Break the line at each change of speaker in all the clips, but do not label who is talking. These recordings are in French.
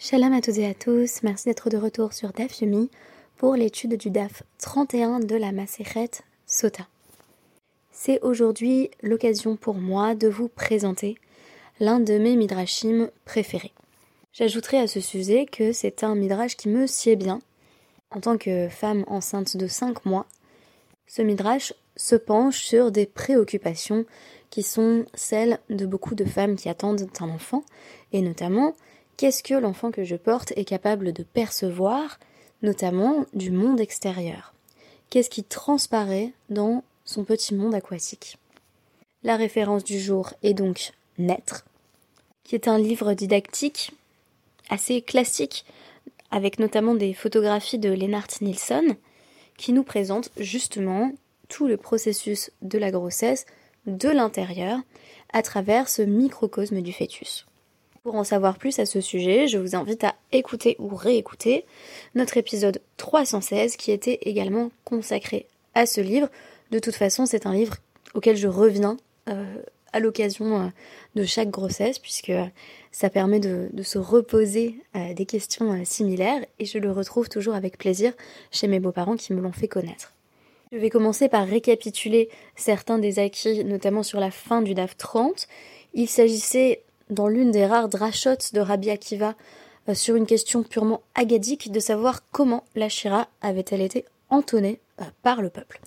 Shalom à toutes et à tous, merci d'être de retour sur DAF Yomi pour l'étude du DAF 31 de la Maseret Sota. C'est aujourd'hui l'occasion pour moi de vous présenter l'un de mes midrashim préférés. J'ajouterai à ce sujet que c'est un midrash qui me sied bien. En tant que femme enceinte de 5 mois, ce midrash se penche sur des préoccupations qui sont celles de beaucoup de femmes qui attendent un enfant, et notamment qu'est-ce que l'enfant que je porte est capable de percevoir, notamment du monde extérieur. Qu'est-ce qui transparaît dans son petit monde aquatique. La référence du jour est donc Naître, qui est un livre didactique assez classique, avec notamment des photographies de Lennart Nilsson, qui nous présente justement tout le processus de la grossesse de l'intérieur à travers ce microcosme du fœtus. Pour en savoir plus à ce sujet, je vous invite à écouter ou réécouter notre épisode 316 qui était également consacré à ce livre. De toute façon, c'est un livre auquel je reviens euh, à l'occasion euh, de chaque grossesse puisque ça permet de, se reposer euh, des questions similaires et je le retrouve toujours avec plaisir chez mes beaux-parents qui me l'ont fait connaître. Je vais commencer par récapituler certains des acquis, notamment sur la fin du DAF 30. Il s'agissait, dans l'une des rares drachotes de Rabbi Akiva, euh, sur une question purement agadique, de savoir comment la Shira avait-elle été entonnée euh, par le peuple.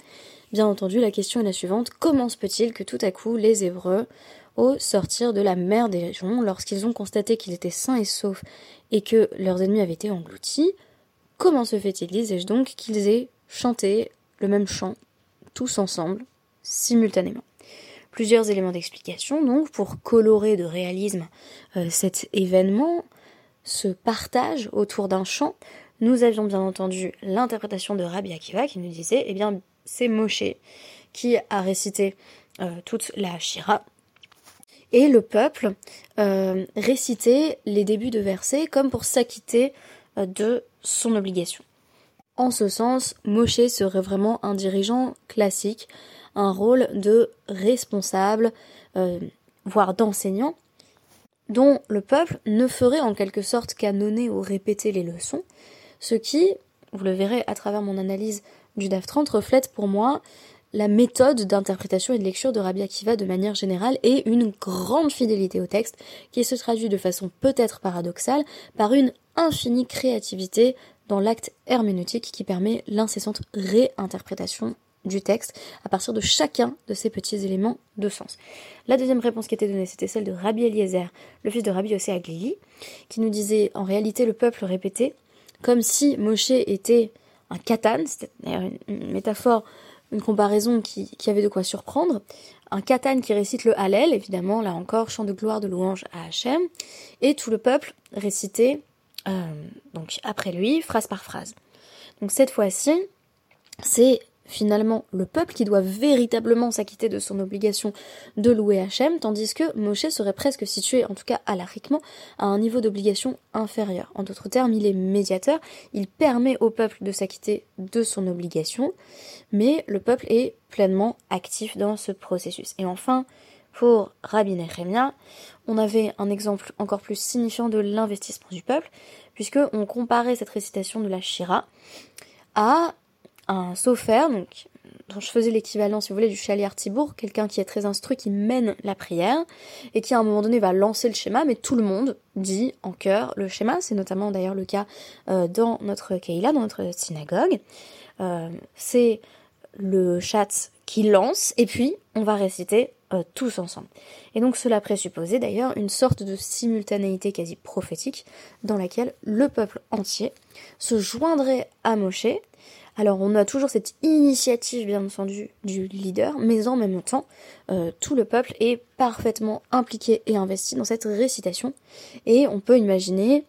Bien entendu, la question est la suivante. Comment se peut-il que tout à coup les Hébreux, au sortir de la mer des régions, lorsqu'ils ont constaté qu'ils étaient sains et saufs et que leurs ennemis avaient été engloutis, comment se fait-il, disais-je donc, qu'ils aient chanté le même chant, tous ensemble, simultanément? Plusieurs éléments d'explication, donc, pour colorer de réalisme euh, cet événement, ce partage autour d'un chant, nous avions bien entendu l'interprétation de Rabbi Akiva qui nous disait, eh bien, c'est Moshe qui a récité euh, toute la Shira, et le peuple euh, récitait les débuts de versets comme pour s'acquitter de son obligation. En ce sens, Moshe serait vraiment un dirigeant classique, un rôle de responsable, euh, voire d'enseignant, dont le peuple ne ferait en quelque sorte qu'annonner ou répéter les leçons, ce qui, vous le verrez à travers mon analyse du DAF 30, reflète pour moi la méthode d'interprétation et de lecture de Rabbi Akiva de manière générale et une grande fidélité au texte qui se traduit de façon peut-être paradoxale par une infinie créativité dans l'acte herméneutique qui permet l'incessante réinterprétation du texte à partir de chacun de ces petits éléments de sens. La deuxième réponse qui était donnée, c'était celle de Rabbi Eliezer, le fils de Rabbi Yossé qui nous disait en réalité le peuple répétait comme si Moshe était un katan, c'était une métaphore, une comparaison qui, qui, avait de quoi surprendre, un katan qui récite le Hallel, évidemment, là encore, chant de gloire, de louange à Hachem, et tout le peuple récitait euh, donc après lui, phrase par phrase. Donc cette fois-ci, c'est finalement le peuple qui doit véritablement s'acquitter de son obligation de louer Hachem, tandis que Moshe serait presque situé, en tout cas alariquement, à un niveau d'obligation inférieur. En d'autres termes, il est médiateur, il permet au peuple de s'acquitter de son obligation, mais le peuple est pleinement actif dans ce processus. Et enfin, pour Rabbi Nehemia, on avait un exemple encore plus signifiant de l'investissement du peuple, puisque on comparait cette récitation de la Shira à un sofer, donc dont je faisais l'équivalent, si vous voulez, du chalier Tibour, quelqu'un qui est très instruit, qui mène la prière, et qui à un moment donné va lancer le schéma, mais tout le monde dit en chœur le schéma, c'est notamment d'ailleurs le cas euh, dans notre Keila, dans notre synagogue. Euh, c'est le chat qui lance, et puis on va réciter euh, tous ensemble. Et donc cela présupposait d'ailleurs une sorte de simultanéité quasi prophétique dans laquelle le peuple entier se joindrait à Moshe. Alors on a toujours cette initiative bien entendu du leader, mais en même temps euh, tout le peuple est parfaitement impliqué et investi dans cette récitation. Et on peut imaginer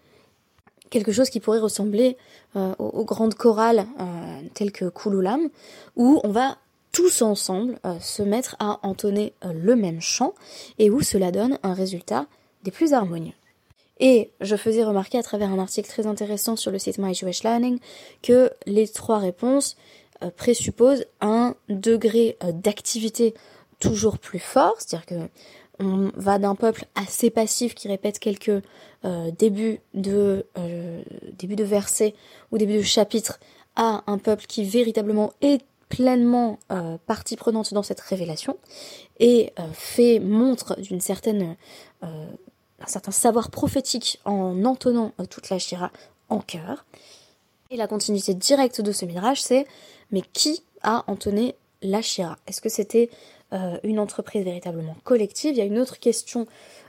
quelque chose qui pourrait ressembler euh, aux, grandes chorales telles que Kululam, où on va tous ensemble euh, se mettre à entonner euh, le même chant et où cela donne un résultat des plus harmonieux. Et je faisais remarquer à travers un article très intéressant sur le site My Jewish Learning que les trois réponses euh, présupposent un degré d'activité toujours plus fort, c'est-à-dire que on va d'un peuple assez passif qui répète quelques euh, débuts de euh, de versets ou début de chapitres à un peuple qui véritablement est pleinement euh, partie prenante dans cette révélation et fait montre d'une certaine un certain savoir prophétique en entonnant toute la Shira en chœur. Et la continuité directe de ce midrash, c'est mais qui a entonné la Shira? Est-ce que c'était euh, une entreprise véritablement collective? Il y a une autre question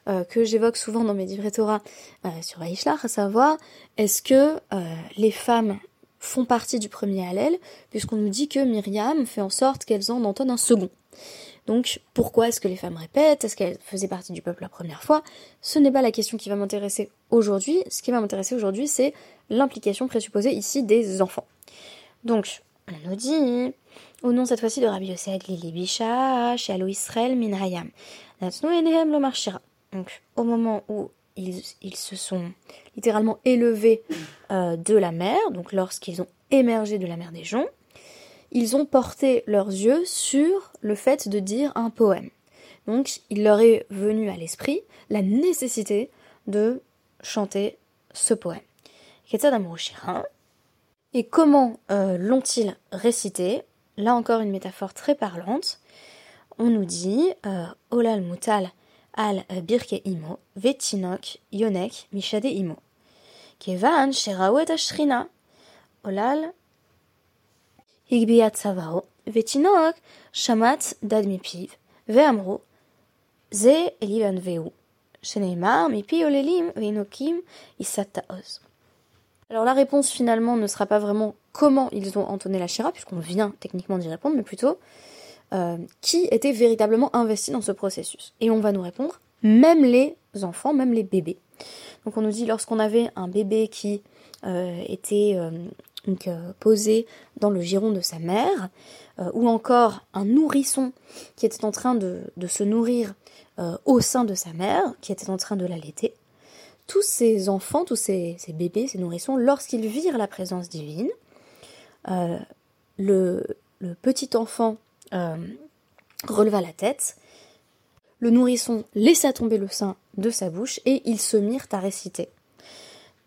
euh, que j'évoque souvent dans mes livrets Torah euh, sur Aishlar, à savoir est-ce que les femmes font partie du premier Hallel, puisqu'on nous dit que Myriam fait en sorte qu'elles en entonnent un second. Donc pourquoi est-ce que les femmes répètent? Est-ce qu'elles faisaient partie du peuple la première fois? Ce n'est pas la question qui va m'intéresser aujourd'hui. Ce qui va m'intéresser aujourd'hui, c'est l'implication présupposée ici des enfants. Donc, on nous dit au nom cette fois-ci de Rabbi Yosef Lili Bisha, chez Alo Israël Minhayam. Donc, au moment où ils, se sont littéralement élevés euh, de la mer, donc lorsqu'ils ont émergé de la mer des joncs, ils ont porté leurs yeux sur le fait de dire un poème. Donc, il leur est venu à l'esprit la nécessité de chanter ce poème. Et comment euh, l'ont-ils récité? Là encore une métaphore très parlante. On nous dit euh, Olal mutal al birke imo, vetinok yonek mishade imo. Kevan sherawet ashrina. Olal Alors la réponse finalement ne sera pas vraiment comment ils ont entonné la Shira, puisqu'on vient techniquement d'y répondre, mais plutôt euh, qui était véritablement investi dans ce processus. Et on va nous répondre, même les enfants, même les bébés. Donc on nous dit lorsqu'on avait un bébé qui euh, était euh, donc, posé dans le giron de sa mère, ou encore un nourrisson qui était en train de, se nourrir au sein de sa mère, qui était en train de l'allaiter, tous ces enfants, tous ces, bébés, ces nourrissons, lorsqu'ils virent la présence divine, euh, le, petit enfant euh, releva la tête, le nourrisson laissa tomber le sein de sa bouche et ils se mirent à réciter.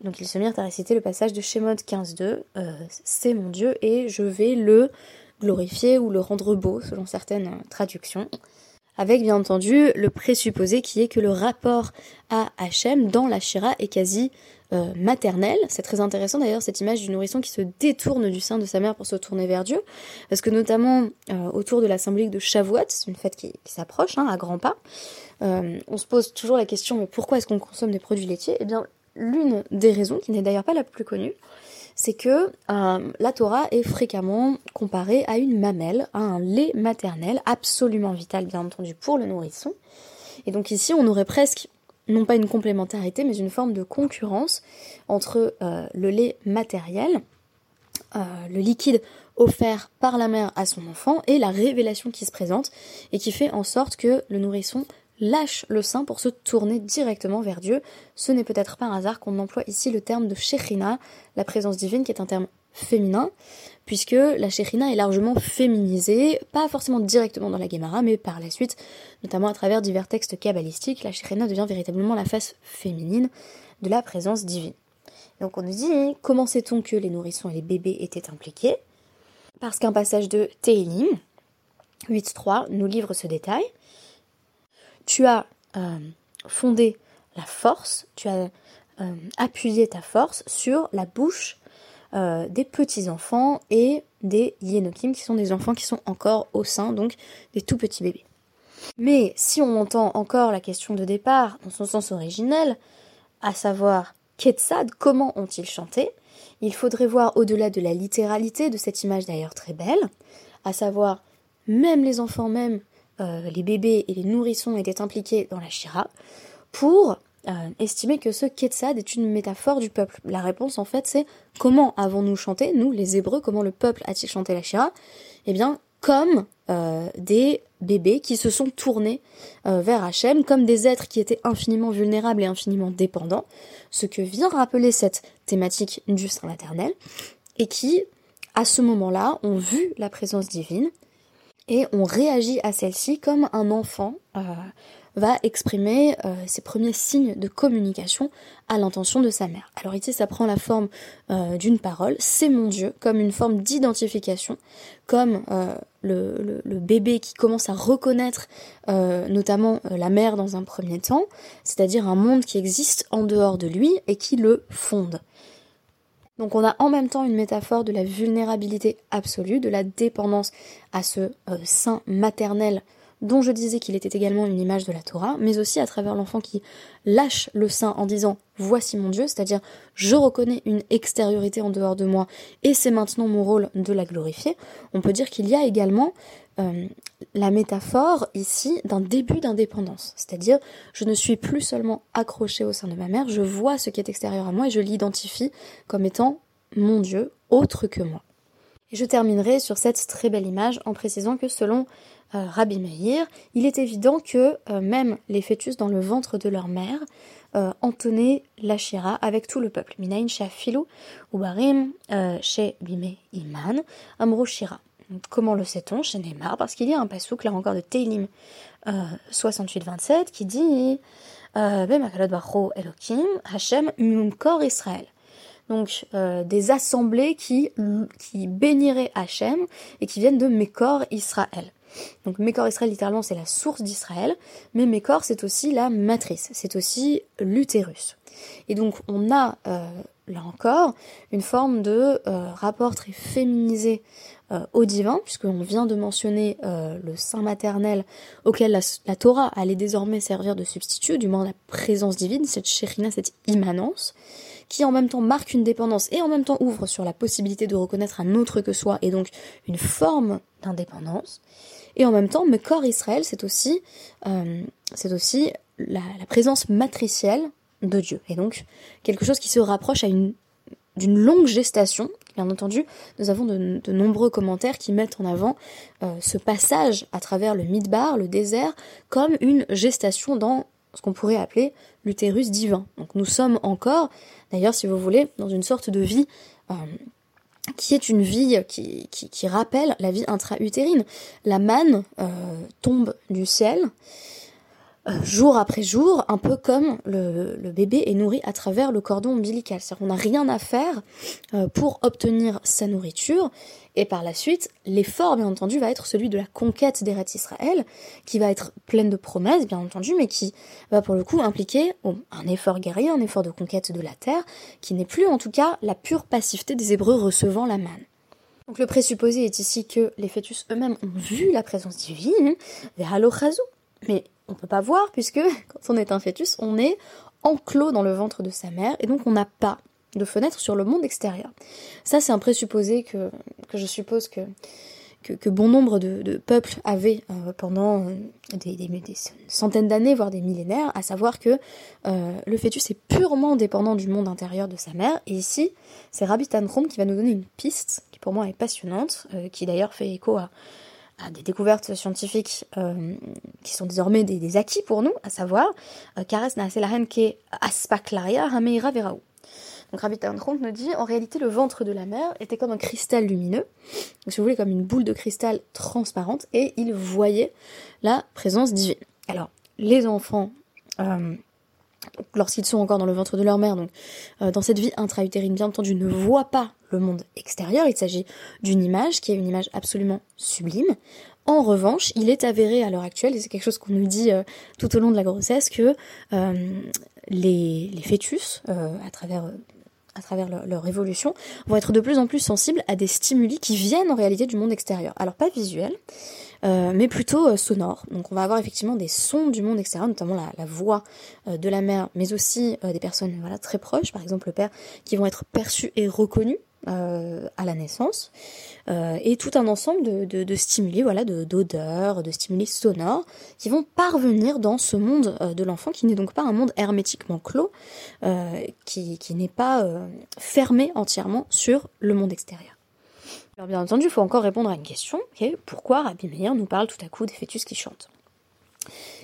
Donc ils se mirent à réciter le passage de Shemot 15.2, euh, c'est mon Dieu et je vais le glorifier ou le rendre beau selon certaines traductions avec bien entendu le présupposé qui est que le rapport à Hachem dans la Shira est quasi euh, maternel. C'est très intéressant d'ailleurs cette image du nourrisson qui se détourne du sein de sa mère pour se tourner vers Dieu, parce que notamment euh, autour de la symbolique de Shavuot, c'est une fête qui, s'approche hein, à grands pas, euh, on se pose toujours la question mais pourquoi est-ce qu'on consomme des produits laitiers? Eh bien l'une des raisons, qui n'est d'ailleurs pas la plus connue, c'est que euh, la Torah est fréquemment comparée à une mamelle, à un lait maternel, absolument vital bien entendu pour le nourrisson. Et donc ici on aurait presque non pas une complémentarité, mais une forme de concurrence entre euh, le lait matériel, euh, le liquide offert par la mère à son enfant, et la révélation qui se présente, et qui fait en sorte que le nourrisson lâche le sein pour se tourner directement vers Dieu. Ce n'est peut-être pas un hasard qu'on emploie ici le terme de Shechina, la présence divine, qui est un terme féminin, puisque la Shechina est largement féminisée, pas forcément directement dans la Gemara, mais par la suite, notamment à travers divers textes kabbalistiques, la Shechina devient véritablement la face féminine de la présence divine. Donc on nous dit, comment sait-on que les nourrissons et les bébés étaient impliqués? Parce qu'un passage de Teilim, 8.3, nous livre ce détail tu as euh, fondé la force, tu as euh, appuyé ta force sur la bouche euh, des petits-enfants et des yénokim, qui sont des enfants qui sont encore au sein, donc des tout petits bébés. Mais si on entend encore la question de départ dans son sens originel, à savoir Ketsad, comment ont-ils chanté Il faudrait voir au-delà de la littéralité de cette image d'ailleurs très belle, à savoir même les enfants même euh, les bébés et les nourrissons étaient impliqués dans la Shira, pour euh, estimer que ce Ketsad est une métaphore du peuple. La réponse en fait c'est comment avons-nous chanté, nous les Hébreux, comment le peuple a-t-il chanté la Shira? Eh bien comme euh, des bébés qui se sont tournés vers Hachem, comme des êtres qui étaient infiniment vulnérables et infiniment dépendants, ce que vient rappeler cette thématique du sein maternel, et qui, à ce moment-là, ont vu la présence divine, et on réagit à celle-ci comme un enfant euh, va exprimer euh, ses premiers signes de communication à l'intention de sa mère. Alors ici, ça prend la forme euh, d'une parole, c'est mon Dieu, comme une forme d'identification, comme le, bébé qui commence à reconnaître notamment la mère dans un premier temps, c'est-à-dire un monde qui existe en dehors de lui et qui le fonde. Donc on a en même temps une métaphore de la vulnérabilité absolue, de la dépendance à ce sein maternel dont je disais qu'il était également une image de la Torah, mais aussi à travers l'enfant qui lâche le sein en disant Voici mon Dieu, c'est-à-dire je reconnais une extériorité en dehors de moi et c'est maintenant mon rôle de la glorifier. On peut dire qu'il y a également euh, la métaphore ici d'un début d'indépendance, c'est-à-dire je ne suis plus seulement accroché au sein de ma mère, je vois ce qui est extérieur à moi et je l'identifie comme étant mon Dieu, autre que moi. Je terminerai sur cette très belle image en précisant que selon euh, Rabbi Meir, il est évident que euh, même les fœtus dans le ventre de leur mère euh, entonnaient la shira avec tout le peuple. Minaïn Shafilu Ubarim chez Bime Iman Amro Shira. Comment le sait-on chez Neymar Parce qu'il y a un pasouk là encore de Teilim 68-27 qui dit Elokim Hashem Mumkor Israël donc des assemblées qui, qui béniraient Hachem et qui viennent de Mekor Israël. Donc Mécor Israël, littéralement, c'est la source d'Israël, mais Mécor, c'est aussi la matrice, c'est aussi l'utérus. Et donc on a, euh, là encore, une forme de euh, rapport très féminisé euh, au divin, puisqu'on vient de mentionner le sein maternel auquel la, Torah allait désormais servir de substitut, du moins la présence divine, cette shérina, cette immanence qui en même temps marque une dépendance et en même temps ouvre sur la possibilité de reconnaître un autre que soi et donc une forme d'indépendance. Et en même temps, corps Israël, euh, c'est aussi la, présence matricielle de Dieu. Et donc, quelque chose qui se rapproche à une, d'une longue gestation. Bien entendu, nous avons de, nombreux commentaires qui mettent en avant euh, ce passage à travers le Midbar, le désert, comme une gestation dans ce qu'on pourrait appeler l'utérus divin. Donc nous sommes encore, d'ailleurs si vous voulez, dans une sorte de vie euh, qui est une vie qui, rappelle la vie intra-utérine. La manne euh, tombe du ciel jour après jour, un peu comme le, bébé est nourri à travers le cordon ombilical. C'est-à-dire qu'on n'a rien à faire euh, pour obtenir sa nourriture. Et par la suite, l'effort, bien entendu, va être celui de la conquête des Israël, qui va être pleine de promesses, bien entendu, mais qui va pour le coup impliquer un effort guerrier, un effort de conquête de la terre, qui n'est plus en tout cas la pure passivité des Hébreux recevant la manne. Donc le présupposé est ici que les fœtus eux-mêmes ont vu la présence divine, mais on peut pas voir puisque quand on est un fœtus, on est enclos dans le ventre de sa mère et donc on n'a pas de fenêtre sur le monde extérieur. Ça, c'est un présupposé que, je suppose que, bon nombre de, peuples avaient euh, pendant euh, des, centaines d'années, voire des millénaires, à savoir que euh, le fœtus est purement dépendant du monde intérieur de sa mère. Et ici, c'est Rabbi Tanchum qui va nous donner une piste qui pour moi est passionnante, qui d'ailleurs fait écho à, des découvertes scientifiques euh, qui sont désormais des, acquis pour nous, à savoir euh, Kares reine ke Aspaklaria Hameira Veraou. Donc Rabbi Tanchon nous dit en réalité le ventre de la mère était comme un cristal lumineux, si vous voulez comme une boule de cristal transparente, et il voyait la présence divine. Alors les enfants euh, lorsqu'ils sont encore dans le ventre de leur mère, donc euh, dans cette vie intra-utérine, bien entendu, ne voient pas le monde extérieur. Il s'agit d'une image qui est une image absolument sublime. En revanche, il est avéré à l'heure actuelle, et c'est quelque chose qu'on nous dit euh, tout au long de la grossesse, que euh, les, fœtus, à travers à travers leur, évolution, vont être de plus en plus sensibles à des stimuli qui viennent en réalité du monde extérieur. Alors pas visuel, euh, mais plutôt euh, sonore. Donc on va avoir effectivement des sons du monde extérieur, notamment la, voix euh, de la mère, mais aussi des personnes voilà, très proches, par exemple le père, qui vont être perçus et reconnus à la naissance, et tout un ensemble de, de, de stimuli, voilà, d'odeurs, de, stimuli sonores, qui vont parvenir dans ce monde de l'enfant, qui n'est donc pas un monde hermétiquement clos, qui, n'est pas fermé entièrement sur le monde extérieur. Alors bien entendu, il faut encore répondre à une question, est pourquoi Rabbi Meir nous parle tout à coup des fœtus qui chantent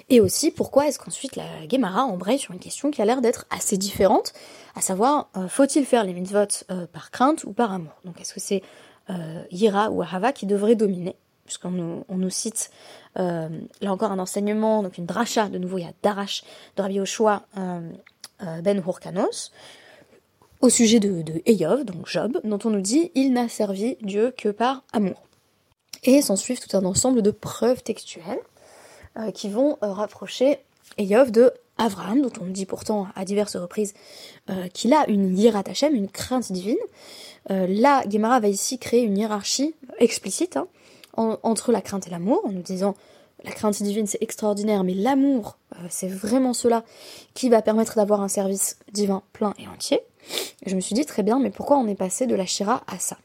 Et aussi, pourquoi est-ce qu'ensuite la Gemara embraye sur une question qui a l'air d'être assez différente, à savoir, euh, faut-il faire les mitzvot euh, par crainte ou par amour? Donc est-ce que c'est euh, Yira ou Ahava qui devrait dominer? Puisqu'on nous, cite là encore un enseignement, donc une dracha, de nouveau il y a Darash de Rabbi Yoshua ben Hurkanos, au sujet de, de Eyov, donc Job, dont on nous dit il n'a servi Dieu que par amour. Et s'en suivent tout un ensemble de preuves textuelles. euh, qui vont euh, rapprocher Eyov de Abraham, dont on dit pourtant à diverses reprises euh, qu'il a une yirat Hashem, une crainte divine. là, Gemara va ici créer une hiérarchie explicite hein, entre la crainte et l'amour, en nous disant la crainte divine c'est extraordinaire, mais l'amour c'est vraiment cela qui va permettre d'avoir un service divin plein et entier. Je me suis dit très bien, mais pourquoi on est passé de la Shira à ça?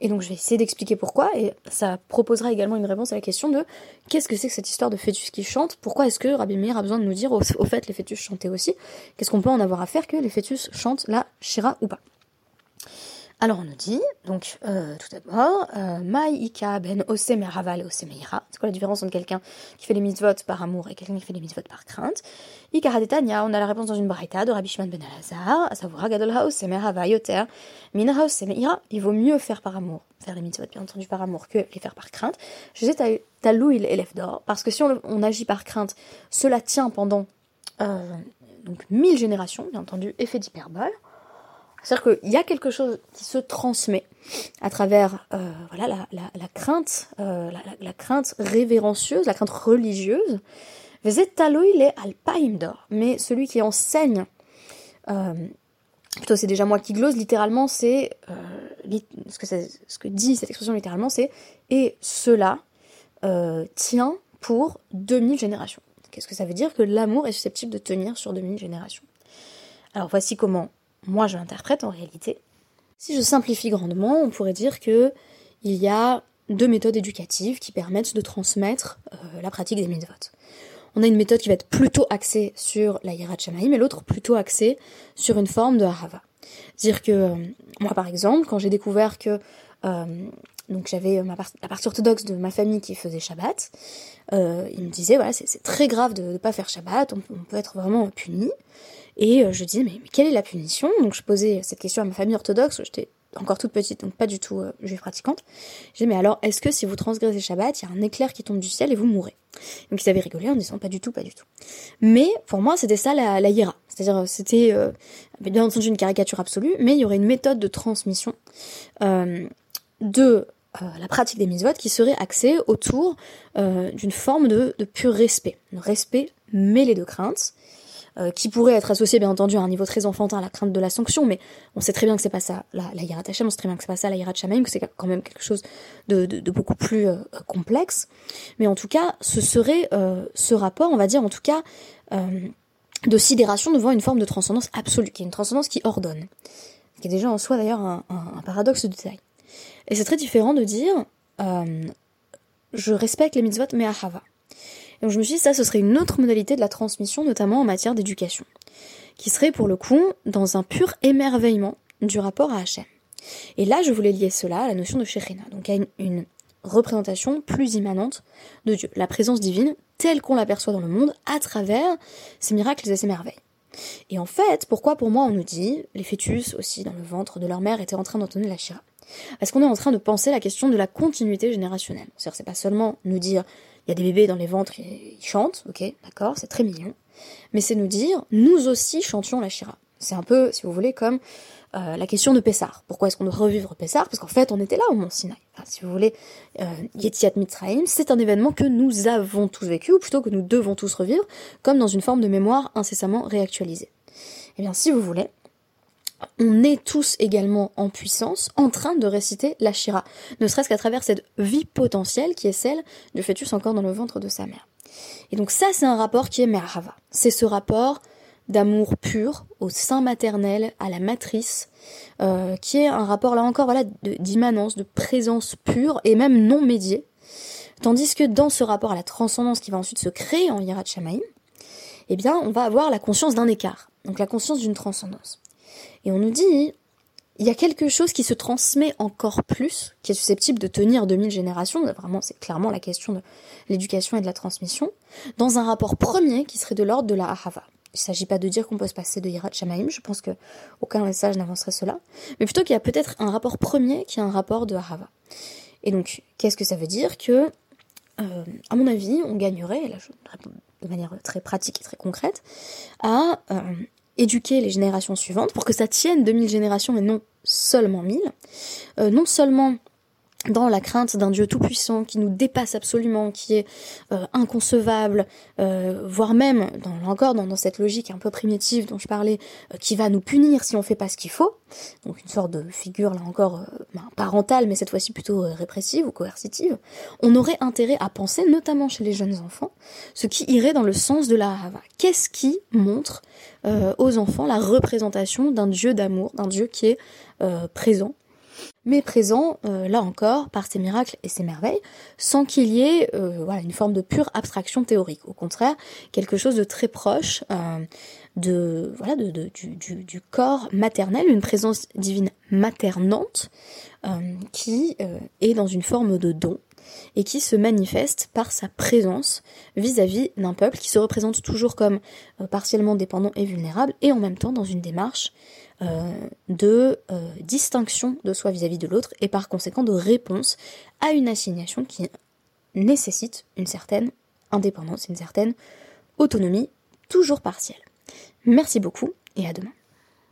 Et donc je vais essayer d'expliquer pourquoi, et ça proposera également une réponse à la question de qu'est-ce que c'est que cette histoire de fœtus qui chante Pourquoi est-ce que Rabbi Meir a besoin de nous dire au, fait les fœtus chantaient aussi? Qu'est-ce qu'on peut en avoir à faire que les fœtus chantent la Shira ou pas? Alors on nous dit, donc euh, tout d'abord, euh, Maïka ben osem raval osemeira. C'est quoi la différence entre quelqu'un qui fait les mitzvot par amour et quelqu'un qui fait les mitzvot par crainte? Ika Hadetania, on a la réponse dans une braïta de Rabbi Shimon ben Elazar, à savoir Gadol rava yoter, min haosemeira. Il vaut mieux faire par amour, faire les mitzvot bien entendu par amour que les faire par crainte. Je disais talou il élève d'or, parce que si on, agit par crainte, cela tient pendant euh, donc mille générations, bien entendu, effet d'hyperbole. C'est-à-dire qu'il y a quelque chose qui se transmet à travers euh, voilà, la, crainte, euh, la, crainte révérencieuse, la crainte religieuse. Mais celui qui enseigne, euh, plutôt c'est déjà moi qui glose, littéralement c'est, ce, que ce que dit cette expression littéralement c'est, et cela tient pour 2000 générations. Qu'est-ce que ça veut dire Que l'amour est susceptible de tenir sur 2000 générations? Alors voici comment moi je l'interprète en réalité. Si je simplifie grandement, on pourrait dire que il y a deux méthodes éducatives qui permettent de transmettre euh, la pratique des mitzvot. On a une méthode qui va être plutôt axée sur la hirat shamaïm et l'autre plutôt axée sur une forme de harava. Dire que euh, moi par exemple, quand j'ai découvert que euh, donc j'avais la partie orthodoxe de ma famille qui faisait Shabbat, il me disait voilà c'est très grave de ne pas faire Shabbat, on, peut être vraiment puni. Et euh, je disais, mais, quelle est la punition? Donc je posais cette question à ma famille orthodoxe, j'étais encore toute petite, donc pas du tout euh, juive pratiquante. Je disais, mais alors, est-ce que si vous transgressez Shabbat, il y a un éclair qui tombe du ciel et vous mourrez? Donc ils avaient rigolé en disant, pas du tout, pas du tout. Mais pour moi, c'était ça la, la C'est-à-dire, euh, c'était euh, bien entendu une caricature absolue, mais il y aurait une méthode de transmission de la pratique des mitzvot qui serait axée autour d'une forme de, de pur respect. Un respect mêlé de crainte euh, qui pourrait être associé bien entendu à un niveau très enfantin à la crainte de la sanction, mais on sait très bien que c'est pas ça la, la Yirat Hashem, on sait très bien que c'est pas ça la Yirat Shamaim, que c'est quand même quelque chose de, de, beaucoup plus euh, complexe. Mais en tout cas, ce serait euh, ce rapport, on va dire en tout cas, de sidération devant une forme de transcendance absolue, qui est une transcendance qui ordonne. Qui est déjà en soi d'ailleurs un, un, paradoxe de taille. Et c'est très différent de dire je respecte les mitzvot mais à Hava donc je me suis dit, ça, ce serait une autre modalité de la transmission, notamment en matière d'éducation, qui serait pour le coup dans un pur émerveillement du rapport à Hachem. Et là, je voulais lier cela à la notion de Shekhina, donc à une, représentation plus immanente de Dieu, la présence divine telle qu'on l'aperçoit dans le monde à travers ces miracles et ces merveilles. Et en fait, pourquoi pour moi on nous dit, les fœtus aussi dans le ventre de leur mère étaient en train d'entendre la Shira? Parce qu'on est en train de penser la question de la continuité générationnelle. C'est-à-dire c'est pas seulement nous dire il y a des bébés dans les ventres qui chantent, ok, d'accord, c'est très mignon. Mais c'est nous dire, nous aussi chantions la Shira. C'est un peu, si vous voulez, comme euh, la question de Pessar. Pourquoi est-ce qu'on doit revivre Pessar? Parce qu'en fait, on était là au Mont Sinaï. si vous voulez, euh, Yetiat Mitzrayim, c'est un événement que nous avons tous vécu, ou plutôt que nous devons tous revivre, comme dans une forme de mémoire incessamment réactualisée. Eh bien, si vous voulez, on est tous également en puissance en train de réciter la Shira, ne serait-ce qu'à travers cette vie potentielle qui est celle du fœtus encore dans le ventre de sa mère. Et donc ça, c'est un rapport qui est Merhava. C'est ce rapport d'amour pur au sein maternel, à la matrice, euh, qui est un rapport là encore voilà d'immanence, de présence pure et même non médiée. Tandis que dans ce rapport à la transcendance qui va ensuite se créer en Yirat Shamaim, eh bien, on va avoir la conscience d'un écart, donc la conscience d'une transcendance. Et on nous dit, il y a quelque chose qui se transmet encore plus, qui est susceptible de tenir 2000 générations, vraiment c'est clairement la question de l'éducation et de la transmission, dans un rapport premier qui serait de l'ordre de la ahava. Il ne s'agit pas de dire qu'on peut se passer de Yirat Shamaim, je pense que aucun message n'avancerait cela, mais plutôt qu'il y a peut-être un rapport premier qui est un rapport de ahava. Et donc, qu'est-ce que ça veut dire Que, à mon avis, on gagnerait, là je réponds de manière très pratique et très concrète, à éduquer les générations suivantes pour que ça tienne 2000 générations et non seulement 1000. non seulement dans la crainte d'un Dieu tout-puissant qui nous dépasse absolument, qui est euh, inconcevable, euh, voire même, dans, encore, dans, cette logique un peu primitive dont je parlais, euh, qui va nous punir si on fait pas ce qu'il faut, donc une sorte de figure, là encore, ben, parentale, mais cette fois-ci plutôt répressive ou coercitive, on aurait intérêt à penser, notamment chez les jeunes enfants, ce qui irait dans le sens de la Qu'est-ce qui montre aux enfants la représentation d'un Dieu d'amour, d'un Dieu qui est présent mais présent, euh, là encore, par ses miracles et ses merveilles, sans qu'il y ait euh, une forme de pure abstraction théorique. Au contraire, quelque chose de très proche euh, de, voilà, du, corps maternel, une présence divine maternante, qui est dans une forme de don, et qui se manifeste par sa présence vis-à-vis d'un peuple qui se représente toujours comme partiellement dépendant et vulnérable, et en même temps dans une démarche de euh, distinction de soi vis-à-vis de l'autre et par conséquent de réponse à une assignation qui nécessite une certaine indépendance, une certaine autonomie, toujours partielle. Merci beaucoup et à demain.